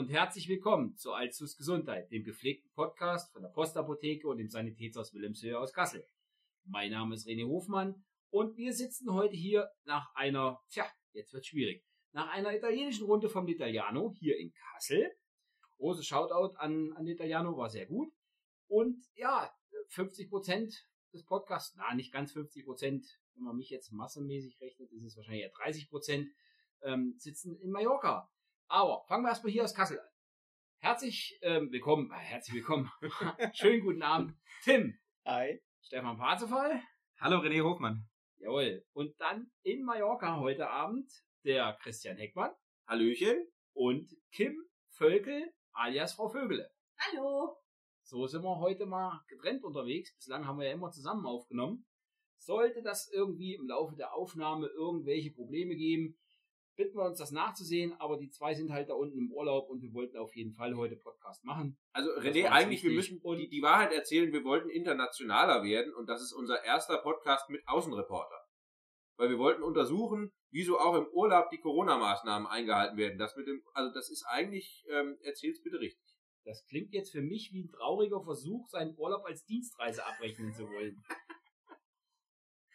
und herzlich willkommen zu Alzus Gesundheit, dem gepflegten Podcast von der Postapotheke und dem Sanitätshaus Wilhelmshöhe aus Kassel. Mein Name ist René Hofmann und wir sitzen heute hier nach einer, tja, jetzt wird schwierig, nach einer italienischen Runde vom L'Italiano hier in Kassel. Großes Shoutout an, an L'Italiano, war sehr gut. Und ja, 50 Prozent des Podcasts, na, nicht ganz 50 Prozent, wenn man mich jetzt massenmäßig rechnet, ist es wahrscheinlich eher 30 Prozent, ähm, sitzen in Mallorca. Aber fangen wir erstmal hier aus Kassel an. Herzlich ähm, willkommen, äh, herzlich willkommen. Schönen guten Abend, Tim. Hi. Stefan Parzefall. Hallo René Hofmann. Jawohl. Und dann in Mallorca heute Abend der Christian Heckmann. Hallöchen. Und Kim Völkel alias Frau Vögele. Hallo. So sind wir heute mal getrennt unterwegs. Bislang haben wir ja immer zusammen aufgenommen. Sollte das irgendwie im Laufe der Aufnahme irgendwelche Probleme geben, bitten wir uns das nachzusehen, aber die zwei sind halt da unten im Urlaub und wir wollten auf jeden Fall heute Podcast machen. Also René, eigentlich, wir müssen die, die Wahrheit erzählen, wir wollten internationaler werden und das ist unser erster Podcast mit Außenreporter. Weil wir wollten untersuchen, wieso auch im Urlaub die Corona-Maßnahmen eingehalten werden. Das mit dem, also das ist eigentlich, ähm, erzähl's bitte richtig. Das klingt jetzt für mich wie ein trauriger Versuch, seinen Urlaub als Dienstreise abrechnen zu wollen.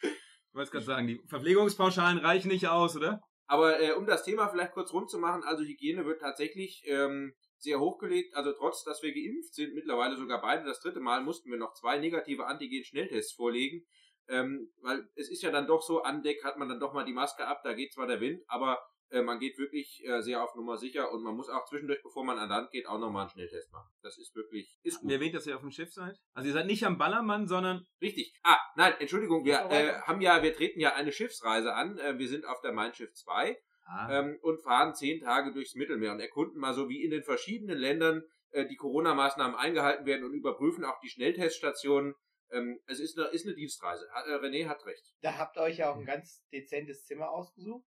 Ich wollte gerade sagen, die Verpflegungspauschalen reichen nicht aus, oder? Aber äh, um das Thema vielleicht kurz rund zu machen, also Hygiene wird tatsächlich ähm, sehr hochgelegt. Also trotz, dass wir geimpft sind, mittlerweile sogar beide das dritte Mal, mussten wir noch zwei negative Antigen-Schnelltests vorlegen. Ähm, weil es ist ja dann doch so, an Deck hat man dann doch mal die Maske ab, da geht zwar der Wind, aber äh, man geht wirklich äh, sehr auf Nummer sicher und man muss auch zwischendurch, bevor man an Land geht, auch nochmal einen Schnelltest machen. Das ist wirklich, ist gut. Ihr erwähnt, dass ihr auf dem Schiff seid. Also ihr seid nicht am Ballermann, sondern Richtig. Ah, nein, Entschuldigung, wir äh, haben ja, wir treten ja eine Schiffsreise an. Äh, wir sind auf der Mein Schiff 2 ah, ähm, und fahren zehn Tage durchs Mittelmeer und erkunden mal so, wie in den verschiedenen Ländern äh, die Corona-Maßnahmen eingehalten werden und überprüfen auch die Schnellteststationen. Ähm, es ist eine, ist eine Dienstreise. Äh, René hat recht. Da habt ihr euch ja auch ein ganz dezentes Zimmer ausgesucht.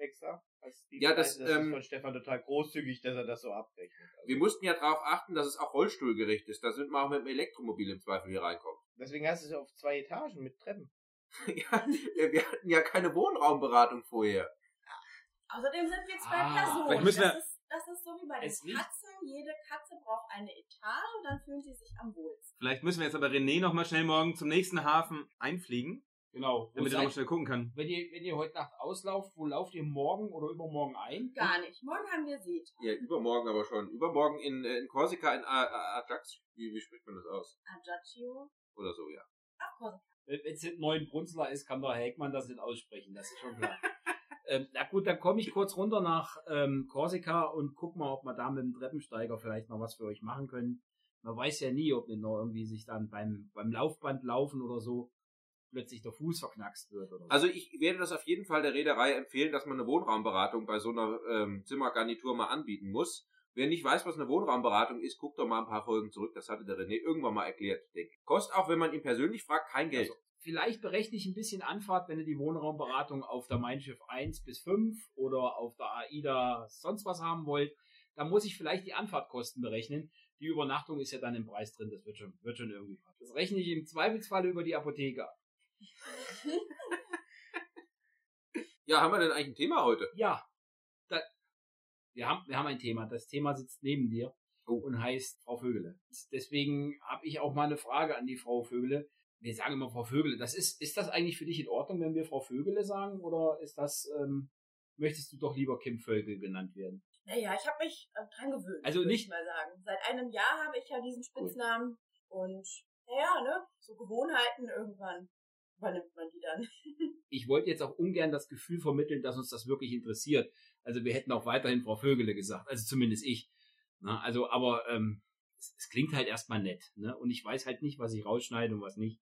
Extra. Als Ja, das, das ähm, ist von Stefan total großzügig, dass er das so abrechnet. Also Wir mussten ja darauf achten, dass es auch rollstuhlgerecht ist. Da sind wir auch mit dem Elektromobil im Zweifel hier reinkommen. deswegen hast du es ja auf zwei Etagen mit Treppen. ja, wir hatten ja keine Wohnraumberatung vorher. Außerdem sind wir zwei Ah, Personen. müssen das, ist, das ist so wie bei den Katzen. Jede Katze braucht eine Etage und dann fühlen sie sich am wohlsten. vielleicht müssen wir jetzt aber René noch mal schnell morgen zum nächsten Hafen einfliegen, Genau. Damit er noch mal seid, schnell gucken kann. wenn, ihr, wenn ihr heute Nacht auslauft, wo lauft ihr morgen oder übermorgen ein? Gar nicht. Morgen haben wir Seetag. Ja, übermorgen aber schon. Übermorgen in, äh, in Korsika in Ajax. Wie, wie spricht man das aus? Ajaccio. Oder so, ja. Ach, Korsika. Wenn es ein neuen Brunzler ist, kann der Heckmann das nicht aussprechen, das ist schon klar. ähm, na gut, dann komme ich kurz runter nach ähm, Korsika und guck mal, ob wir da mit dem Treppensteiger vielleicht noch was für euch machen können. Man weiß ja nie, ob nicht noch irgendwie sich dann beim, beim Laufband laufen oder so plötzlich der Fuß verknackst wird oder so. Also ich werde das auf jeden Fall der Reederei empfehlen, dass man eine Wohnraumberatung bei so einer ähm, Zimmergarnitur mal anbieten muss. Wer nicht weiß, was eine Wohnraumberatung ist, guckt doch mal ein paar Folgen zurück. Das hatte der René irgendwann mal erklärt, denke ich. Kostet auch, wenn man ihn persönlich fragt, kein Geld. Also, vielleicht berechne ich ein bisschen Anfahrt, wenn ihr die Wohnraumberatung auf der Mein Schiff 1 bis 5 oder auf der AIDA sonst was haben wollt. Da muss ich vielleicht die Anfahrtkosten berechnen. Die Übernachtung ist ja dann im Preis drin. Das wird schon, wird schon irgendwie. Das rechne ich im Zweifelsfall über die Apotheke ab. Ja, haben wir denn eigentlich ein Thema heute? Ja, da, wir, haben, wir haben ein Thema. Das Thema sitzt neben dir Oh. und heißt Frau Vögele. Deswegen habe ich auch mal eine Frage an die Frau Vögele. Wir sagen immer Frau Vögele. Das ist, ist das eigentlich für dich in Ordnung, wenn wir Frau Vögele sagen? Oder ist das, ähm, möchtest du doch lieber Kim Völkel genannt werden? Naja, ich habe mich äh, dran gewöhnt. Also nicht- Ich mal sagen. Seit einem Jahr habe ich ja diesen Spitznamen. Und naja, ne? So Gewohnheiten irgendwann übernimmt man die dann. Ich wollte jetzt auch ungern das Gefühl vermitteln, dass uns das wirklich interessiert. Also wir hätten auch weiterhin Frau Vögele gesagt. Also zumindest ich. Na, also, aber ähm, es, es klingt halt erstmal nett. Ne? Und ich weiß halt nicht, was ich rausschneide und was nicht.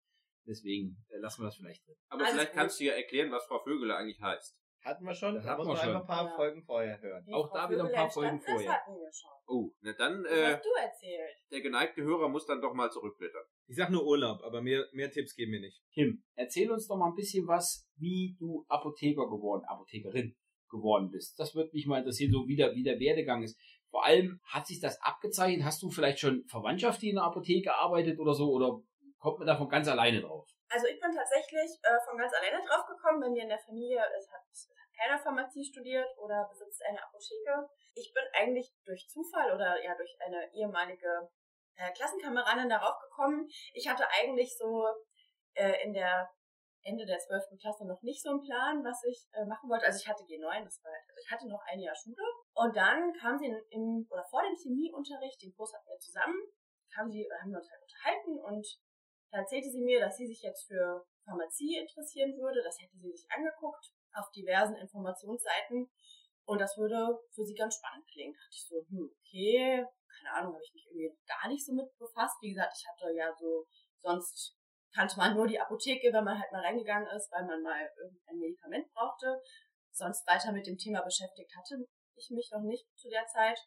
Deswegen äh, lassen wir das vielleicht drin. Aber Alles vielleicht gut. kannst du ja erklären, was Frau Vögele eigentlich heißt. Hatten wir schon, Das da muss man schon. ein paar Ja. Folgen vorher hören. Die Auch Frau da wieder ein paar Folgen vorher. Das hatten wir schon. Oh, na dann, Das äh, hast du erzählt. der geneigte Hörer muss dann doch mal zurückblättern. Ich sag nur Urlaub, aber mehr, mehr Tipps geben wir nicht. Kim, erzähl uns doch mal ein bisschen was, wie du Apotheker geworden, Apothekerin geworden bist. Das würde mich mal interessieren, so wie der, wie der Werdegang ist. Vor allem, hat sich das abgezeichnet? Hast du vielleicht schon Verwandtschaft, die in der Apotheke arbeitet oder so? Oder kommt man da von ganz alleine drauf? Also ich bin tatsächlich äh, von ganz alleine drauf gekommen, bei mir in der Familie, es hat, es hat keiner Pharmazie studiert oder besitzt eine Apotheke. Ich bin eigentlich durch Zufall oder ja durch eine ehemalige äh, Klassenkameradin darauf gekommen. Ich hatte eigentlich so äh, in der Ende der 12. Klasse noch nicht so einen Plan, was ich äh, machen wollte. Also ich hatte G9, das war, also ich hatte noch ein Jahr Schule. Und dann kam sie in oder vor dem Chemieunterricht, den Kurs hatten wir zusammen, kam sie, haben wir uns halt unterhalten und erzählte sie mir, dass sie sich jetzt für Pharmazie interessieren würde. Das hätte sie sich angeguckt auf diversen Informationsseiten und das würde für sie ganz spannend klingen. Da dachte ich so, hm, okay, keine Ahnung, habe ich mich irgendwie gar nicht so mit befasst. Wie gesagt, ich hatte ja so, sonst kannte man nur die Apotheke, wenn man halt mal reingegangen ist, weil man mal irgendein Medikament brauchte. Sonst weiter mit dem Thema beschäftigt hatte ich mich noch nicht zu der Zeit.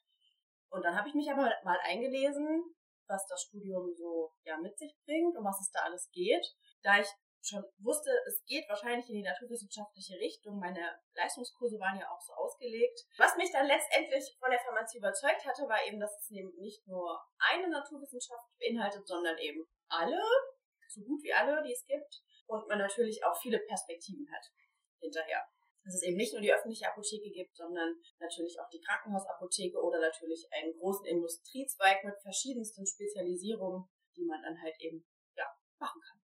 Und dann habe ich mich aber mal eingelesen, was das Studium so ja mit sich bringt und was es da alles geht. Da ich schon wusste, es geht wahrscheinlich in die naturwissenschaftliche Richtung. Meine Leistungskurse waren ja auch so ausgelegt. Was mich dann letztendlich von der Pharmazie überzeugt hatte, war eben, dass es eben nicht nur eine Naturwissenschaft beinhaltet, sondern eben alle, so gut wie alle, die es gibt. Und man natürlich auch viele Perspektiven hat hinterher. Dass es eben nicht nur die öffentliche Apotheke gibt, sondern natürlich auch die Krankenhausapotheke oder natürlich einen großen Industriezweig mit verschiedensten Spezialisierungen, die man dann halt eben ja, machen kann.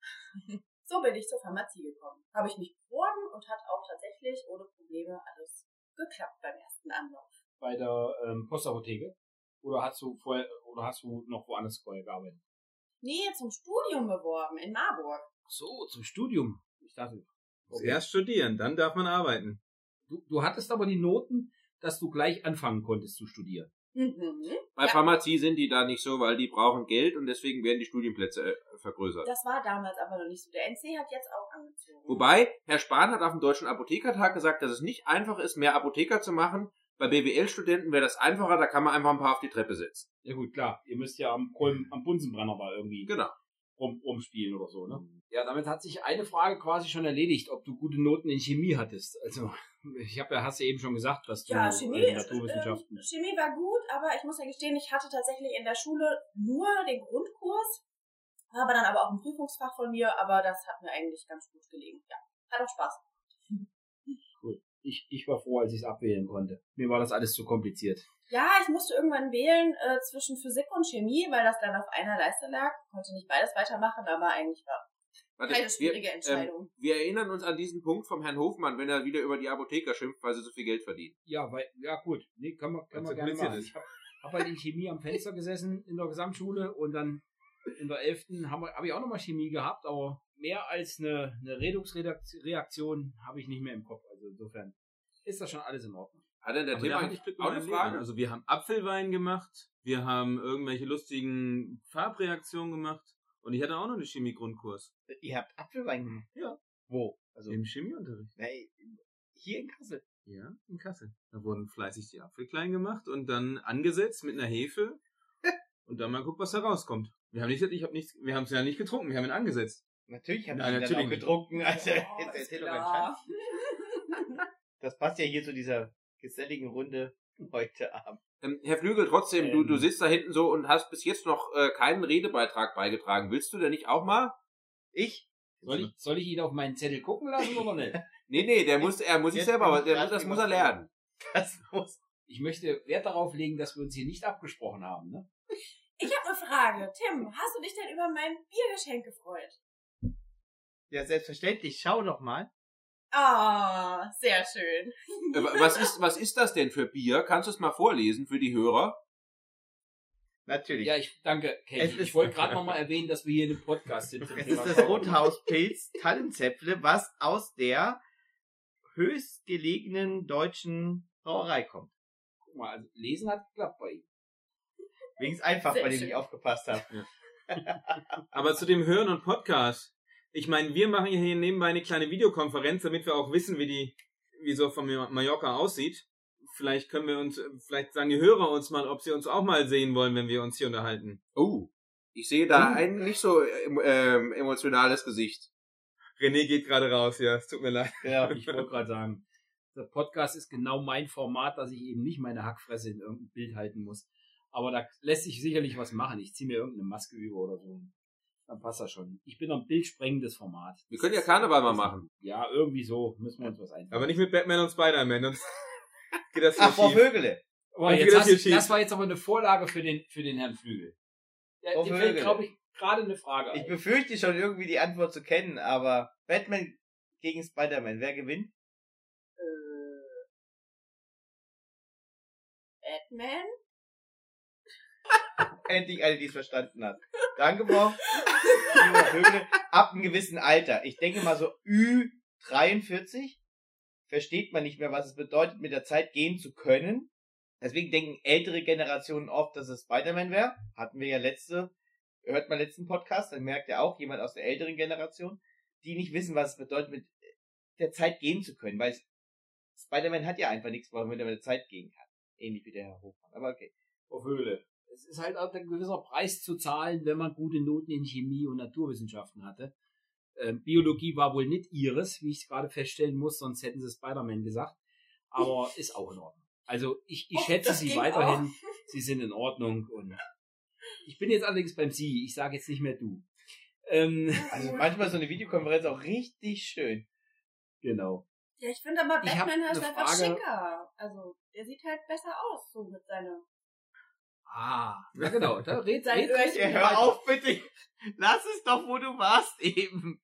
So bin ich zur Pharmazie gekommen. Habe ich mich beworben und hat auch tatsächlich ohne Probleme alles geklappt beim ersten Anlauf. Bei der ähm, Postapotheke? Oder hast du vorher, oder hast du noch woanders vorher gearbeitet? Nee, zum Studium beworben in Marburg. Ach so, zum Studium. Ich dachte, okay. Erst studieren, dann darf man arbeiten. du, du hattest aber die Noten, dass du gleich anfangen konntest zu studieren. Mhm. Bei Ja. Pharmazie sind die da nicht so, weil die brauchen Geld und deswegen werden die Studienplätze äh, vergrößert. Das war damals aber noch nicht so. Der NC hat jetzt auch angezogen. Wobei, Herr Spahn hat auf dem Deutschen Apothekertag gesagt, dass es nicht einfach ist, mehr Apotheker zu machen. Bei BWL-Studenten wäre das einfacher, da kann man einfach ein paar auf die Treppe setzen. Ja gut, klar. Ihr müsst ja am, am Bunsenbrenner mal irgendwie Genau. Rum, rumspielen oder so, ne? Ja, damit hat sich eine Frage quasi schon erledigt, ob du gute Noten in Chemie hattest. Also, ich habe ja, hast ja eben schon gesagt, dass du Ja, Chemie, äh, ist, Naturwissenschaften. äh, Chemie war gut, aber ich muss ja gestehen, ich hatte tatsächlich in der Schule nur den Grundkurs, habe dann aber auch ein Prüfungsfach von mir, aber das hat mir eigentlich ganz gut gelegen. Ja, hat auch Spaß. Ich, ich war froh, als ich es abwählen konnte. Mir war das alles zu kompliziert. Ja, ich musste irgendwann wählen äh, zwischen Physik und Chemie, weil das dann auf einer Leiste lag. Konnte nicht beides weitermachen, aber eigentlich war Warte, keine wir, schwierige ähm, Entscheidung. wir erinnern uns an diesen Punkt vom Herrn Hofmann, wenn er wieder über die Apotheker schimpft, weil sie so viel Geld verdienen. Ja, weil, ja gut, nee, kann man, kann man gerne machen. ist. Ich habe hab halt in Chemie am Fenster gesessen in der Gesamtschule und dann in der 11. habe hab ich auch nochmal Chemie gehabt, aber mehr als eine, eine Redoxreaktion habe ich nicht mehr im Kopf. Also insofern ist das schon alles in Ordnung. Hat denn der Aber da Thema hatte ich Glück mit auch eine Frage? Leben. Also wir haben Apfelwein gemacht, wir haben irgendwelche lustigen Farbreaktionen gemacht und ich hatte auch noch einen Chemie-Grundkurs Ihr habt Apfelwein gemacht? Ja. Wo? Also, im Chemieunterricht. nee, hier in Kassel. Ja, in Kassel. Da wurden fleißig die Apfel klein gemacht und dann angesetzt mit einer Hefe und dann mal gucken, was da rauskommt. Wir haben nicht, ich habe nichts, wir haben es ja nicht getrunken, wir haben ihn angesetzt. Natürlich haben Nein, sie natürlich dann auch nicht. getrunken. Also, Oh, jetzt erzähl doch keinen klar. Scheiß. Das passt ja hier zu dieser geselligen Runde heute Abend. Ähm, Herr Flügel, trotzdem, du, Ähm. du sitzt da hinten so und hast bis jetzt noch äh, keinen Redebeitrag beigetragen. Willst du denn nicht auch mal? Ich? Soll ich, soll ich ihn auf meinen Zettel gucken lassen oder nicht? Nee, nee, der muss, er muss sich selber, aber der, das muss er lernen. Das muss. Ich möchte Wert darauf legen, dass wir uns hier nicht abgesprochen haben. Ne? Ich habe eine Frage. Tim, hast du dich denn über mein Biergeschenk gefreut? Ja, selbstverständlich. Schau doch mal. Ah, sehr schön. Äh, wa- was, ist, was ist das denn für Bier? Kannst du es mal vorlesen für die Hörer? Natürlich. Ja, ich danke, ist- Ich wollte gerade nochmal erwähnen, dass wir hier in einem Podcast sind. Es ist das Rothauspilz Tannenzäpfle, was aus der höchstgelegenen deutschen Brauerei kommt. Guck mal, also lesen hat geklappt bei ihm. Wenigstens einfach, Sehr weil ich nicht aufgepasst habe. Aber zu dem Hören und Podcast. Ich meine, wir machen hier nebenbei eine kleine Videokonferenz, damit wir auch wissen, wie die, wie so von Mallorca aussieht. Vielleicht können wir uns, vielleicht sagen die Hörer uns mal, ob sie uns auch mal sehen wollen, wenn wir uns hier unterhalten. Oh, ich sehe da Uh. ein nicht so ähm, ähm, emotionales Gesicht. René geht gerade raus, ja, es tut mir leid. Ja. Ich wollte gerade sagen, der Podcast ist genau mein Format, dass ich eben nicht meine Hackfresse in irgendein Bild halten muss. Aber da lässt sich sicherlich was machen. Ich ziehe mir irgendeine Maske über oder so. Dann passt das schon. Ich bin ein bildsprengendes Format. Wir können ja Karneval mal machen. Ja, irgendwie so müssen wir uns was einfallen. Aber nicht mit Batman und Spider-Man, sonst geht das hier Ach, Frau schief. Vögele. Jetzt das hast, hier schief. das war jetzt aber eine Vorlage für den, für den Herrn Flügel. Ja, Frau dir fällt, Vögele. glaube ich, gerade eine Frage Ich ein. befürchte schon irgendwie die Antwort zu kennen, aber Batman gegen Spider-Man, wer gewinnt? Äh, Batman? Endlich eine, die es verstanden hat. Danke, Frau. Vögele. Ab einem gewissen Alter. Ich denke mal so Ü43 versteht man nicht mehr, was es bedeutet, mit der Zeit gehen zu können. Deswegen denken ältere Generationen oft, dass es Spider-Man wäre. Hatten wir ja letzte, hört mal letzten Podcast, dann merkt ja auch jemand aus der älteren Generation, die nicht wissen, was es bedeutet, mit der Zeit gehen zu können, weil Spider-Man hat ja einfach nichts, womit er mit der Zeit gehen kann. Ähnlich wie der Herr Hofmann. Aber okay. Frau Höhle. Es ist halt auch ein gewisser Preis zu zahlen, wenn man gute Noten in Chemie und Naturwissenschaften hatte. Ähm, Biologie war wohl nicht ihres, wie ich es gerade feststellen muss, sonst hätten sie Spider-Man gesagt. Aber ist auch in Ordnung. Also ich, ich Och, schätze sie weiterhin. Sie sind in Ordnung und ich bin jetzt allerdings beim Sie. Ich sage jetzt nicht mehr du. Ähm, Also manchmal ist so eine Videokonferenz auch richtig schön. genau. Ja, ich finde aber Batman eine einfach Frage. schicker. Also, der sieht halt besser aus, so mit seiner. Ah, ja genau. Da red, Sein red, Öhrchen. Hör auf bitte. Lass es doch, wo du warst eben.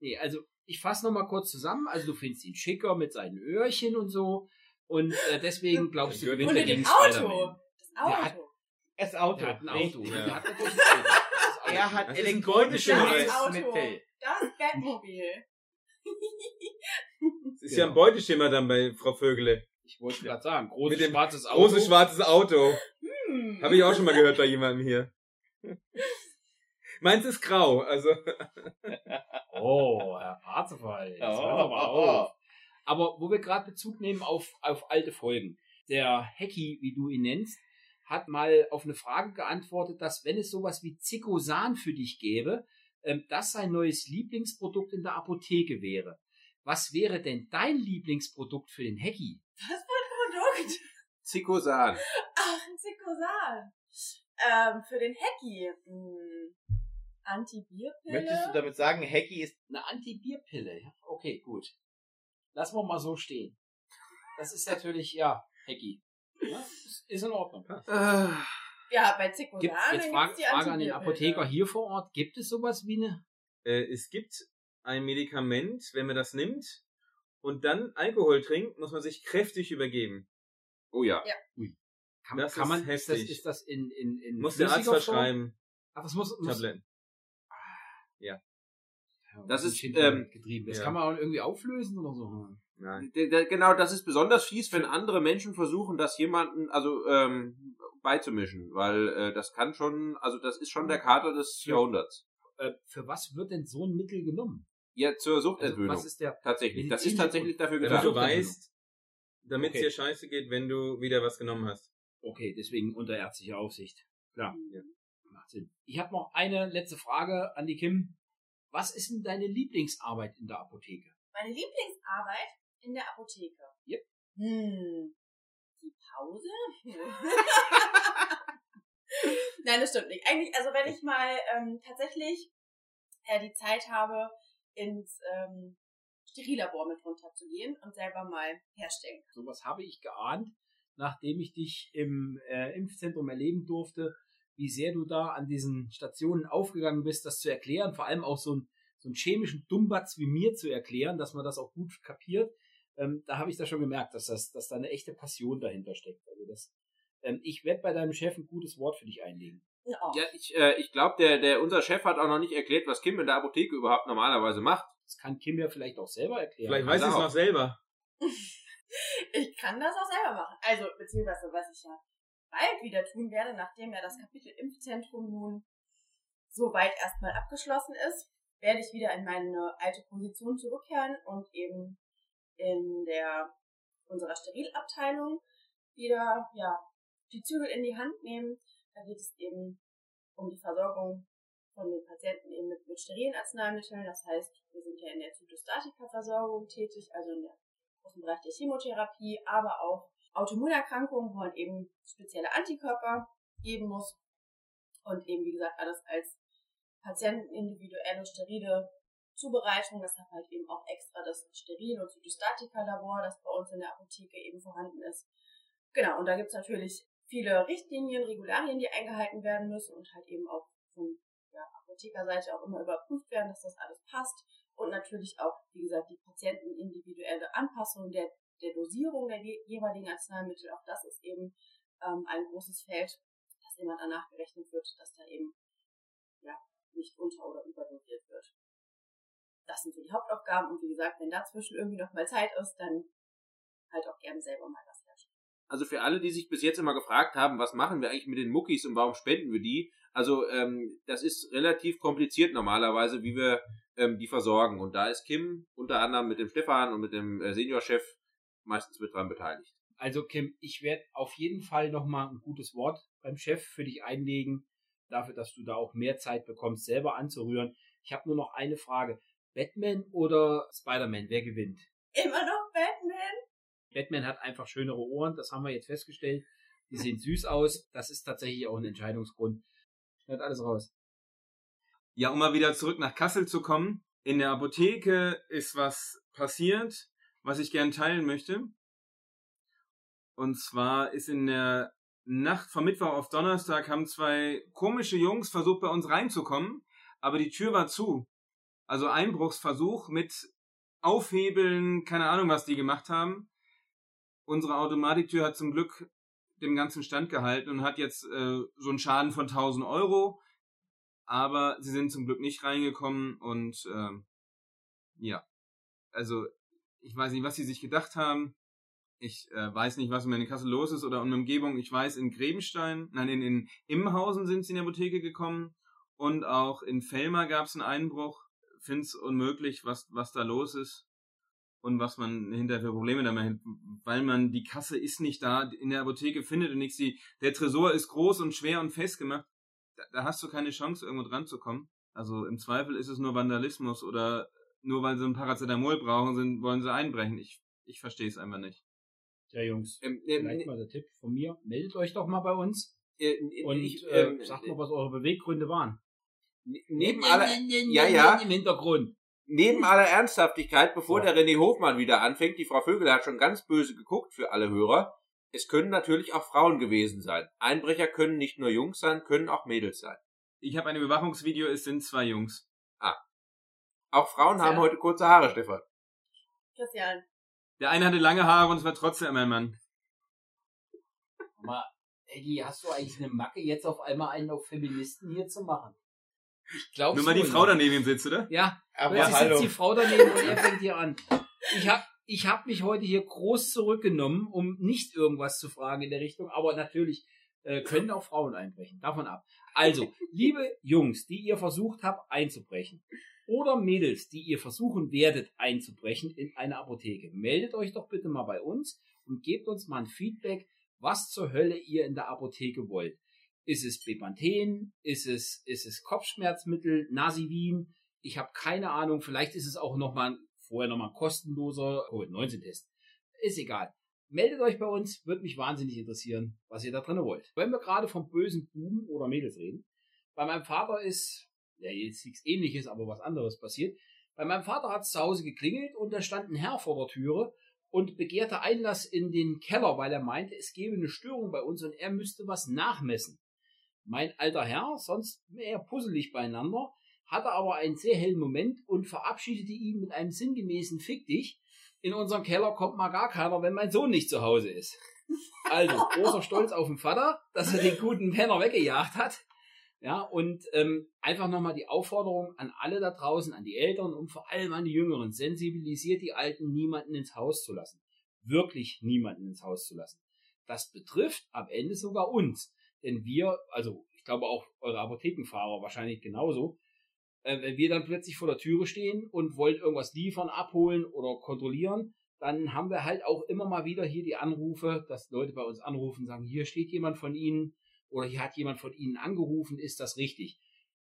Nee, also ich fasse noch mal kurz zusammen. Also du findest ihn schicker mit seinen Öhrchen und so. Und äh, deswegen glaubst du, gewinnt er gegen dem Auto. Das Der hat- Auto. Das Auto. Er hat ein. Auto. Ja. Er hat ein Auto. Das ist alles Er hat Das elektronische Auto. Hilfsmittel. Das Batmobil. Das ist ja ein Genau. Beuteschema dann bei Frau Vögele. Ich wollte gerade sagen, großes schwarzes Auto. Großes schwarzes Auto. Hm. Habe ich auch schon mal gehört bei jemandem hier. Meins ist grau, also. Oh, Herr Parzefall. Jetzt Oh. hör mal auf. Aber wo wir gerade Bezug nehmen auf, auf alte Folgen. Der Hacky, wie du ihn nennst, hat mal auf eine Frage geantwortet, dass wenn es sowas wie Zicosan für dich gäbe, ähm, das sein neues Lieblingsprodukt in der Apotheke wäre. Was wäre denn dein Lieblingsprodukt für den Hacky? Ein Produkt? Zikosan. Ach, ein Zirkusal. Ähm, für den Hacky. Hm. Antibierpille. Möchtest du damit sagen, Hacky ist Eine Antibierpille. ja? Okay, gut. Lassen wir mal so stehen. Das ist natürlich, ja, Hacky. Ja, ist, in Ordnung. Äh, Ja, bei Zirkusal. Gibt, jetzt Frage, die Frage an den Antibierpille. Apotheker hier vor Ort. Gibt es sowas wie eine? Äh, es gibt ein Medikament, wenn man das nimmt und dann Alkohol trinkt, muss man sich kräftig übergeben. Oh ja. Kann, Das kann ist man, ist das, heftig. ist das in, in, in Muss der Arzt verschreiben. Ach, das muss, muss Tabletten. Ja, Das ist, ähm, getrieben. Das ja. kann man auch irgendwie auflösen oder so. Nein. D- d- Genau, das ist besonders fies, wenn andere Menschen versuchen, das jemanden, also ähm, beizumischen, weil äh, das kann schon, also das ist schon der Kater des Ja. Jahrhunderts. Äh, für was wird denn so ein Mittel genommen? Ja, zur Also, Suchtentwöhnung. was ist der? tatsächlich. Das ist tatsächlich dafür du gedacht. Suchtentwöhnung. weißt, damit Okay. es dir scheiße geht, wenn du wieder was genommen hast. Okay, deswegen unter ärztlicher Aufsicht. Klar. Ja. Macht Sinn. Ich habe noch eine letzte Frage an die Kim. Was ist denn deine Lieblingsarbeit in der Apotheke? Meine Lieblingsarbeit in der Apotheke. Yep. Hm. Die Pause? Nein, das stimmt nicht. Eigentlich, also wenn ich mal ähm, tatsächlich äh, die Zeit habe, ins ähm, Sterillabor mit runterzugehen und selber mal herstellen kann. Sowas habe ich geahnt, nachdem ich dich im äh, Impfzentrum erleben durfte, wie sehr du da an diesen Stationen aufgegangen bist, das zu erklären, vor allem auch so, ein, so einen chemischen Dummbatz wie mir zu erklären, dass man das auch gut kapiert. Ähm, da habe ich da schon gemerkt, dass, das, dass da eine echte Passion dahinter steckt. Also das, ähm, ich werde bei deinem Chef ein gutes Wort für dich einlegen. Ja, ich, äh, ich glaube, der, der, unser Chef hat auch noch nicht erklärt, was Kim in der Apotheke überhaupt normalerweise macht. Das kann Kim ja vielleicht auch selber erklären. Vielleicht weiß ich es noch selber. Ich kann das auch selber machen. Also, beziehungsweise, was ich ja bald wieder tun werde, nachdem ja das Kapitel Impfzentrum nun soweit erstmal abgeschlossen ist, werde ich wieder in meine alte Position zurückkehren und eben in der unserer Sterilabteilung wieder ja die Zügel in die Hand nehmen. Da geht es eben um die Versorgung von den Patienten eben mit, mit sterilen Arzneimitteln. Das heißt, wir sind ja in der Zytostatika-Versorgung tätig, also in der großen Bereich der Chemotherapie, aber auch Autoimmunerkrankungen, wo man eben spezielle Antikörper geben muss und eben, wie gesagt, alles als patientenindividuelle sterile Zubereitung. Das hat halt eben auch extra das Steril- und Zytostatika-Labor, das bei uns in der Apotheke eben vorhanden ist. Genau, und da gibt's natürlich viele Richtlinien, Regularien, die eingehalten werden müssen und halt eben auch von Apothekerseite auch immer überprüft werden, dass das alles passt. Und natürlich auch, wie gesagt, die patientenindividuelle Anpassung der, der Dosierung der jeweiligen Arzneimittel. Auch das ist eben ähm, ein großes Feld, dass immer danach gerechnet wird, dass da eben ja, nicht unter- oder überdosiert wird. Das sind so die Hauptaufgaben und wie gesagt, wenn dazwischen irgendwie noch mal Zeit ist, dann halt auch gerne selber mal. Also für alle, die sich bis jetzt immer gefragt haben, was machen wir eigentlich mit den Muckis und warum spenden wir die? Also ähm, das ist relativ kompliziert normalerweise, wie wir ähm, die versorgen. Und da ist Kim unter anderem mit dem Stefan und mit dem äh, Seniorchef meistens mit dran beteiligt. Also Kim, ich werde auf jeden Fall nochmal ein gutes Wort beim Chef für dich einlegen, dafür, dass du da auch mehr Zeit bekommst, selber anzurühren. Ich habe nur noch eine Frage. Batman oder Spider-Man, wer gewinnt? Immer noch Batman? Batman hat einfach schönere Ohren, das haben wir jetzt festgestellt. Die sehen süß aus. Das ist tatsächlich auch ein Entscheidungsgrund. Schneid alles raus. Ja, um mal wieder zurück nach Kassel zu kommen. In der Apotheke ist was passiert, was ich gern teilen möchte. Und zwar ist in der Nacht vom Mittwoch auf Donnerstag haben zwei komische Jungs versucht, bei uns reinzukommen, aber die Tür war zu. Also Einbruchsversuch mit Aufhebeln, keine Ahnung, was die gemacht haben. Unsere Automatiktür hat zum Glück dem ganzen Stand gehalten und hat jetzt äh, so einen Schaden von 1000 Euro. Aber sie sind zum Glück nicht reingekommen und ähm, ja, also ich weiß nicht, was sie sich gedacht haben. Ich äh, weiß nicht, was in meiner Kasse los ist oder in der Umgebung. Ich weiß, in Grebenstein, nein, in, in Immenhausen sind sie in die Apotheke gekommen und auch in Fellmar gab es einen Einbruch. Find's unmöglich, was, was da los ist und was man hinterher für Probleme damit hat, weil man die Kasse ist nicht da, in der Apotheke findet und nichts. Die, der Tresor ist groß und schwer und festgemacht. Da, da hast du keine Chance, irgendwo dran zu kommen. Also im Zweifel ist es nur Vandalismus oder nur weil sie ein Paracetamol brauchen, sind, wollen sie einbrechen. Ich, ich verstehe es einfach nicht. Ja, Jungs, Ähm, ähm, vielleicht mal der Tipp von mir. Meldet euch doch mal bei uns äh, und ich, äh, ähm, sagt mal, was eure Beweggründe waren. neben aller, ja, ja. Im Hintergrund. Neben aller Ernsthaftigkeit, bevor So. der René Hofmann wieder anfängt, die Frau Vögel hat schon ganz böse geguckt für alle Hörer. Es können natürlich auch Frauen gewesen sein. Einbrecher können nicht nur Jungs sein, können auch Mädels sein. Ich habe ein Überwachungsvideo, es sind zwei Jungs. Auch Frauen Ja. haben heute kurze Haare, Stefan. Christian, Der eine hatte lange Haare und es war trotzdem ein Mann. Aber, Eddie, hast du eigentlich eine Macke, jetzt auf einmal einen auf Feministen hier zu machen? Ich glaube Nur weil die Frau daneben sitzt, oder? Ja, Aber hallo. sitzt die Frau daneben und er fängt hier an. Ich habe ich hab mich heute hier groß zurückgenommen, um nicht irgendwas zu fragen in der Richtung, aber natürlich äh, können auch Frauen einbrechen, davon ab. Also, liebe Jungs, die ihr versucht habt einzubrechen, oder Mädels, die ihr versuchen werdet einzubrechen in eine Apotheke, meldet euch doch bitte mal bei uns und gebt uns mal ein Feedback, was zur Hölle ihr in der Apotheke wollt. Ist es Bepanthen? Ist es, ist es Kopfschmerzmittel? Nasivin? Ich habe keine Ahnung. Vielleicht ist es auch noch mal vorher noch mal ein kostenloser Covid-19-Test. Ist egal. Meldet euch bei uns, würde mich wahnsinnig interessieren, was ihr da drin wollt. Wenn wir gerade vom bösen Buben oder Mädels reden, bei meinem Vater ist, ja jetzt nichts ähnliches, aber was anderes passiert. Bei meinem Vater hat es zu Hause geklingelt und da stand ein Herr vor der Türe und begehrte Einlass in den Keller, weil er meinte, es gebe eine Störung bei uns und er müsste was nachmessen. Mein alter Herr, sonst eher puzzelig beieinander, hatte aber einen sehr hellen Moment und verabschiedete ihn mit einem sinngemäßen Fick dich. In unseren Keller kommt mal gar keiner, wenn mein Sohn nicht zu Hause ist. Also, großer Stolz auf den Vater, dass er den guten Penner weggejagt hat. Ja, und ähm, einfach nochmal die Aufforderung an alle da draußen, an die Eltern und vor allem an die Jüngeren, sensibilisiert die Alten, niemanden ins Haus zu lassen. Wirklich niemanden ins Haus zu lassen. Das betrifft am Ende sogar uns. Denn wir, also ich glaube auch eure Apothekenfahrer wahrscheinlich genauso, äh, wenn wir dann plötzlich vor der Türe stehen und wollen irgendwas liefern, abholen oder kontrollieren, dann haben wir halt auch immer mal wieder hier die Anrufe, dass Leute bei uns anrufen, sagen, hier steht jemand von Ihnen oder hier hat jemand von Ihnen angerufen, ist das richtig?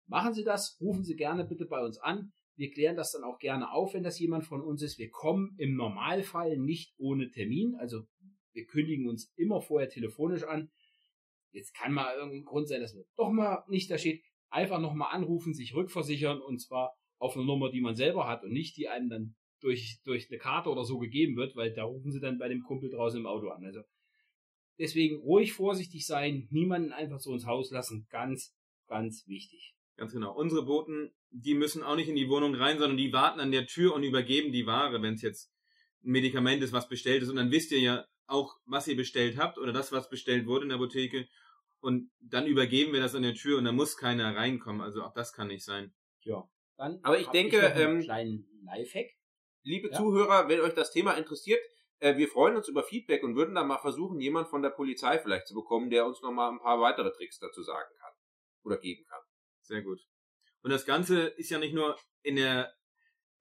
Machen Sie das, rufen Sie gerne bitte bei uns an. Wir klären das dann auch gerne auf, wenn das jemand von uns ist. Wir kommen im Normalfall nicht ohne Termin, also wir kündigen uns immer vorher telefonisch an. Jetzt kann mal irgendein Grund sein, dass wir doch mal nicht da steht. einfach nochmal anrufen, sich rückversichern und zwar auf eine Nummer, die man selber hat und nicht die einem dann durch, durch eine Karte oder so gegeben wird, weil da rufen sie dann bei dem Kumpel draußen im Auto an. Also deswegen ruhig vorsichtig sein, niemanden einfach so ins Haus lassen, ganz, ganz wichtig. Ganz genau. Unsere Boten, die müssen auch nicht in die Wohnung rein, sondern die warten an der Tür und übergeben die Ware, wenn es jetzt ein Medikament ist, was bestellt ist. Und dann wisst ihr ja auch, was ihr bestellt habt oder das, was bestellt wurde in der Apotheke. Und dann übergeben wir das an der Tür und da muss keiner reinkommen. Also auch das kann nicht sein. Ja. Dann Aber ich denke, noch einen ähm, kleinen Lifehack. Liebe Ja. Zuhörer, wenn euch das Thema interessiert, äh, wir freuen uns über Feedback und würden dann mal versuchen, jemand von der Polizei vielleicht zu bekommen, der uns noch mal ein paar weitere Tricks dazu sagen kann oder geben kann. Sehr gut. Und das Ganze ist ja nicht nur in der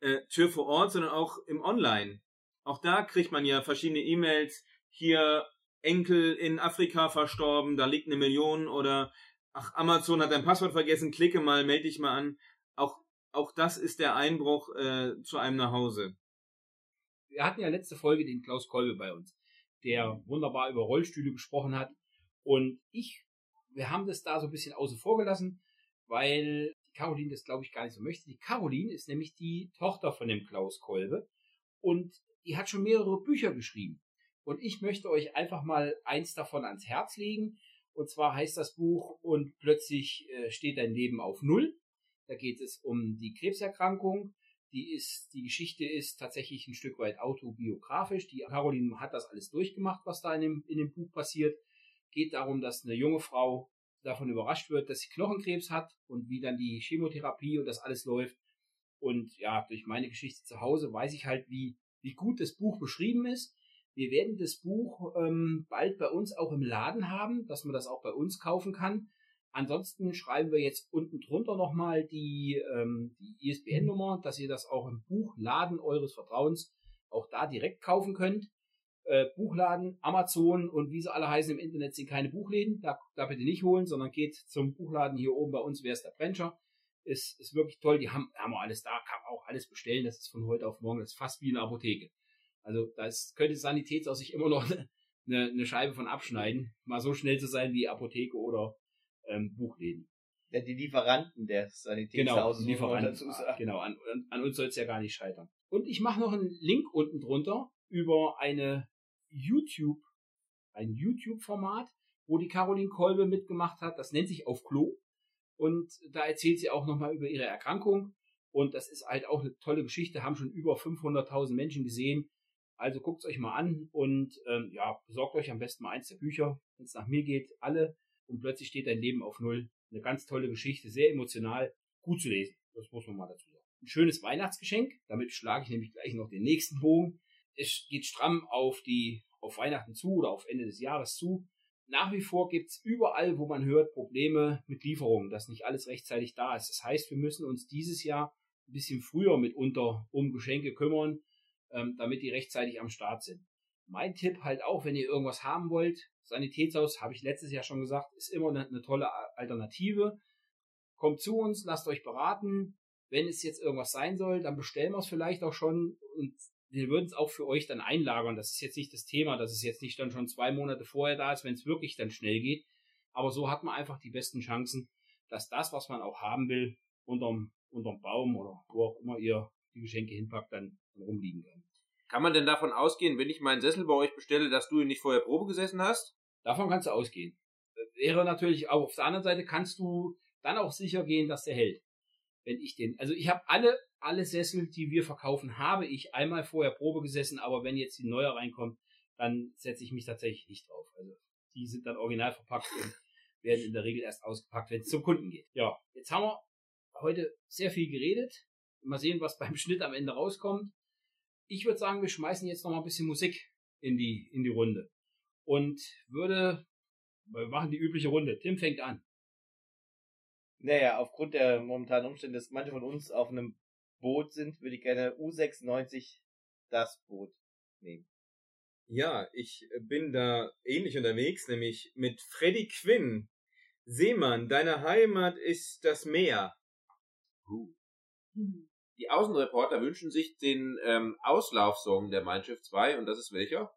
äh, Tür vor Ort, sondern auch im Online. Auch da kriegt man ja verschiedene E-Mails. Hier Enkel in Afrika verstorben, da liegt eine Million oder ach, Amazon hat dein Passwort vergessen, klicke mal, melde dich mal an. Auch, auch das ist der Einbruch äh, zu einem nach Hause. wir hatten ja letzte Folge den Klaus Kolbe bei uns, der wunderbar über Rollstühle gesprochen hat. Und ich, wir haben das da so ein bisschen außen vor gelassen, weil die Caroline das, glaube ich, gar nicht so möchte. Die Caroline ist nämlich die Tochter von dem Klaus Kolbe und die hat schon mehrere Bücher geschrieben. Und ich möchte euch einfach mal eins davon ans Herz legen. Und zwar heißt das Buch Und plötzlich äh, steht dein Leben auf Null. Da geht es um die Krebserkrankung die ist, die Geschichte ist tatsächlich ein Stück weit autobiografisch. Die Caroline hat das alles durchgemacht, was da in dem, in dem Buch passiert. Geht darum, dass eine junge Frau davon überrascht wird, dass sie Knochenkrebs hat und wie dann die Chemotherapie und das alles läuft. Und ja, durch meine Geschichte zu Hause weiß ich halt, wie, wie gut das Buch beschrieben ist. Wir werden das Buch ähm, bald bei uns auch im Laden haben, dass man das auch bei uns kaufen kann. Ansonsten schreiben wir jetzt unten drunter nochmal die, ähm, die ISBN-Nummer, dass ihr das auch im Buchladen eures Vertrauens auch da direkt kaufen könnt. Äh, Buchladen, Amazon und wie sie alle heißen im Internet sind keine Buchläden. Da, da bitte nicht holen, sondern geht zum Buchladen hier oben bei uns, wer ist der Brencher. Ist, ist wirklich toll. Die haben, haben wir alles da, kann auch alles bestellen. Das ist von heute auf morgen, das ist fast wie eine Apotheke. Also da ist, könnte Sanitätshaus sich immer noch eine, eine Scheibe von abschneiden, mal so schnell zu sein wie Apotheke oder ähm, Buchläden. Ja, die Lieferanten der Genau, Sanitätshauses, muss man Lieferanten. Genau, an, an, an uns soll es ja gar nicht scheitern. Und ich mache noch einen Link unten drunter über eine YouTube, ein YouTube-Format, wo die Caroline Kolbe mitgemacht hat. Das nennt sich Auf Klo. Und da erzählt sie auch nochmal über ihre Erkrankung. Und das ist halt auch eine tolle Geschichte, haben schon über 500.000 Menschen gesehen. Also guckt es euch mal an und ähm, ja, besorgt euch am besten mal eins der Bücher, wenn es nach mir geht, alle. Und plötzlich steht dein Leben auf Null. Eine ganz tolle Geschichte, sehr emotional, gut zu lesen. Das muss man mal dazu sagen. Ein schönes Weihnachtsgeschenk. Damit schlage ich nämlich gleich noch den nächsten Bogen. Es geht stramm auf die, auf Weihnachten zu oder auf Ende des Jahres zu. Nach wie vor gibt's überall, wo man hört, Probleme mit Lieferungen, dass nicht alles rechtzeitig da ist. Das heißt, wir müssen uns dieses Jahr ein bisschen früher mitunter um Geschenke kümmern, ähm, damit die rechtzeitig am Start sind. Mein Tipp halt auch, wenn ihr irgendwas haben wollt, Sanitätshaus, habe ich letztes Jahr schon gesagt, ist immer eine, eine tolle Alternative. Kommt zu uns, lasst euch beraten. Wenn es jetzt irgendwas sein soll, dann bestellen wir es vielleicht auch schon und wir würden es auch für euch dann einlagern. Das ist jetzt nicht das Thema, dass es jetzt nicht dann schon zwei Monate vorher da ist, wenn es wirklich dann schnell geht. Aber so hat man einfach die besten Chancen, dass das, was man auch haben will, unterm, unterm Baum oder wo auch immer ihr die Geschenke hinpackt, dann rumliegen kann. Kann man denn davon ausgehen, wenn ich meinen Sessel bei euch bestelle, dass du ihn nicht vorher Probe gesessen hast? Davon kannst du ausgehen. Wäre natürlich auch auf der anderen Seite kannst du dann auch sicher gehen, dass der hält. Wenn ich den, also ich habe alle, alle Sessel, die wir verkaufen, habe ich einmal vorher Probe gesessen, aber wenn jetzt die neue reinkommt, dann setze ich mich tatsächlich nicht drauf. Also die sind dann original verpackt und werden in der Regel erst ausgepackt, wenn es zum Kunden geht. Ja, jetzt haben wir heute sehr viel geredet. Mal sehen, was beim Schnitt am Ende rauskommt. Ich würde sagen, wir schmeißen jetzt noch mal ein bisschen Musik in die, in die Runde. Und würde, wir machen die übliche Runde. Tim fängt an. Naja, aufgrund der momentanen Umstände, dass manche von uns auf einem Boot sind, würde ich gerne U96 das Boot nehmen. Ja, ich bin da ähnlich unterwegs, nämlich mit Freddy Quinn. Seemann, deine Heimat ist das Meer. Die Außenreporter wünschen sich den ähm, Auslaufsong der Mein Schiff 2 und das ist welcher?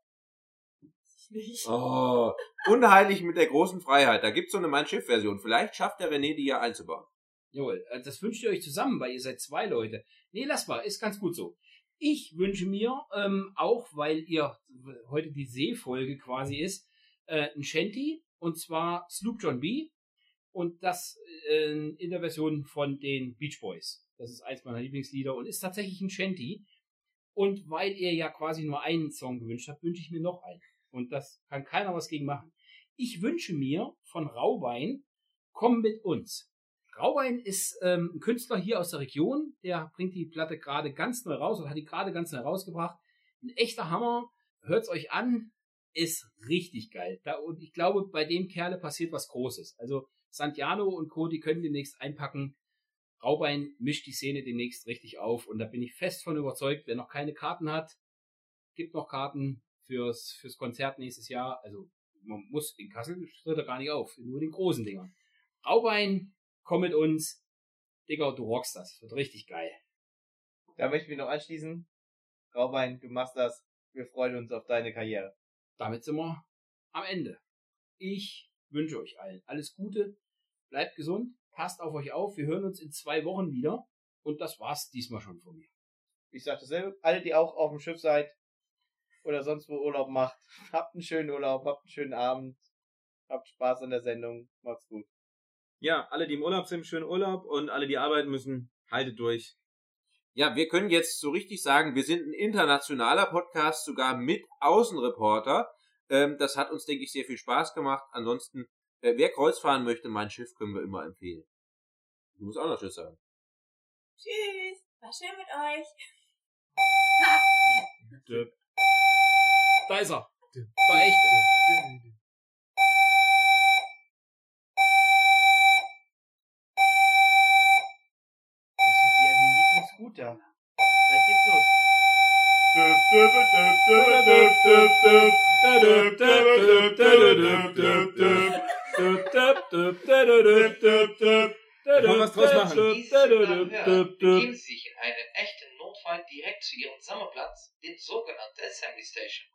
Nicht. Oh, unheilig mit der großen Freiheit. Da gibt's so eine Mein Schiff Version. Vielleicht schafft der René die ja einzubauen. Jawohl, äh, das wünscht ihr euch zusammen, weil ihr seid zwei Leute. Nee, lass mal, ist ganz gut so. Ich wünsche mir ähm, auch, weil ihr heute die Seefolge quasi ist, äh, ein Shanty und zwar Sloop John B. Und das äh, in der Version von den Beach Boys. Das ist eins meiner Lieblingslieder und ist tatsächlich ein Shanty. Und weil ihr ja quasi nur einen Song gewünscht habt, wünsche ich mir noch einen. Und das kann keiner was gegen machen. Ich wünsche mir von Raubein, komm mit uns. Raubein ist ähm, ein Künstler hier aus der Region, der bringt die Platte gerade ganz neu raus oder hat die gerade ganz neu rausgebracht. Ein echter Hammer. Hört's euch an, ist richtig geil. Da, und ich glaube, bei dem Kerle passiert was Großes. Also Santiano und Co., die können demnächst einpacken. Raubein mischt die Szene demnächst richtig auf und da bin ich fest von überzeugt, wer noch keine Karten hat, gibt noch Karten fürs, fürs Konzert nächstes Jahr. Also man muss in Kassel tritt er gar nicht auf, nur den großen Dingern. Raubein, komm mit uns. Digga, du rockst das. Wird richtig geil. Da möchte ich mich noch anschließen. Raubein, du machst das. Wir freuen uns auf deine Karriere. Damit sind wir am Ende. Ich wünsche euch allen alles Gute. Bleibt gesund. Passt auf euch auf. Wir hören uns in zwei Wochen wieder. Und das war's diesmal schon von mir. Ich sag dasselbe. Alle, die auch auf dem Schiff seid oder sonst wo Urlaub macht, habt einen schönen Urlaub, habt einen schönen Abend, habt Spaß an der Sendung. Macht's gut. Ja, alle, die im Urlaub sind, schönen Urlaub und alle, die arbeiten müssen, haltet durch. Ja, wir können jetzt so richtig sagen, wir sind ein internationaler Podcast, sogar mit Außenreporter. Ähm, das hat uns, denke ich, sehr viel Spaß gemacht. Ansonsten, äh, wer Kreuz fahren möchte, mein Schiff können wir immer empfehlen. Du musst auch noch Tschüss sagen. Tschüss. War schön mit euch. Da ist er. Der echte. Das hört sich an wie ein Lied Scooter. Gleich geht's los. Kann was draus machen. Begeben Sie sich in einem echten Notfall direkt zu Ihrem Sammelplatz, den sogenannten Assembly Station.